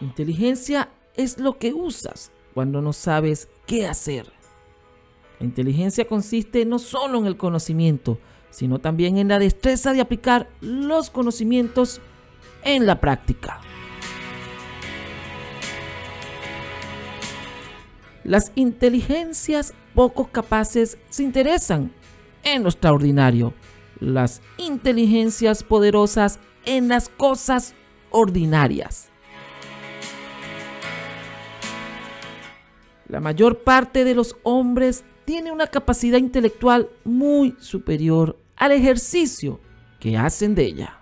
Inteligencia es lo que usas cuando no sabes qué hacer. La inteligencia consiste no solo en el conocimiento, sino también en la destreza de aplicar los conocimientos en la práctica. Las inteligencias poco capaces se interesan en lo extraordinario. Las inteligencias poderosas en las cosas ordinarias. La mayor parte de los hombres tiene una capacidad intelectual muy superior al ejercicio que hacen de ella.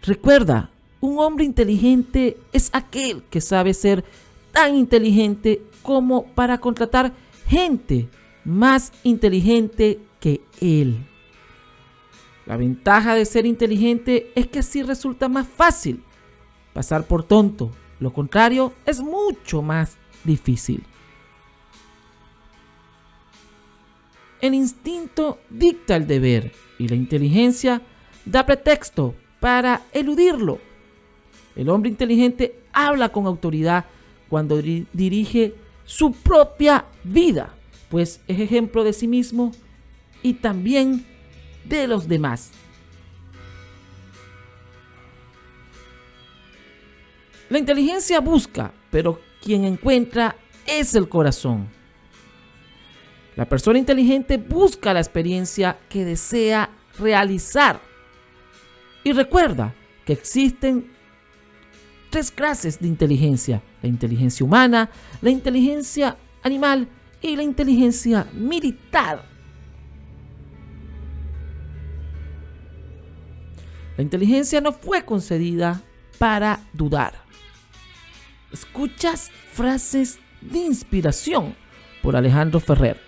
Recuerda, un hombre inteligente es aquel que sabe ser tan inteligente como para contratar gente más inteligente que él. La ventaja de ser inteligente es que así resulta más fácil pasar por tonto lo contrario es mucho más difícil. El instinto dicta el deber y la inteligencia da pretexto para eludirlo. El hombre inteligente habla con autoridad cuando dirige su propia vida, pues es ejemplo de sí mismo y también de los demás. La inteligencia busca, pero quien encuentra es el corazón. La persona inteligente busca la experiencia que desea realizar. Y recuerda que existen tres clases de inteligencia. La inteligencia humana, la inteligencia animal y la inteligencia militar. La inteligencia no fue concedida para dudar. Escuchas frases de inspiración por Alejandro Ferrer.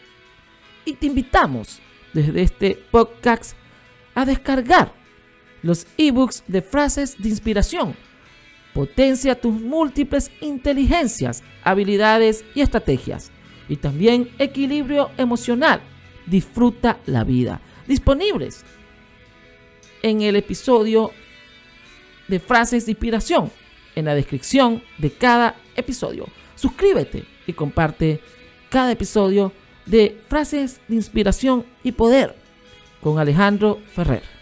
Y te invitamos desde este podcast a descargar los ebooks de frases de inspiración. Potencia tus múltiples inteligencias, habilidades y estrategias. Y también equilibrio emocional. Disfruta la vida. Disponibles en el episodio de frases de inspiración en la descripción de cada episodio. Suscríbete y comparte cada episodio de Frases de Inspiración y Poder con Alejandro Ferrer.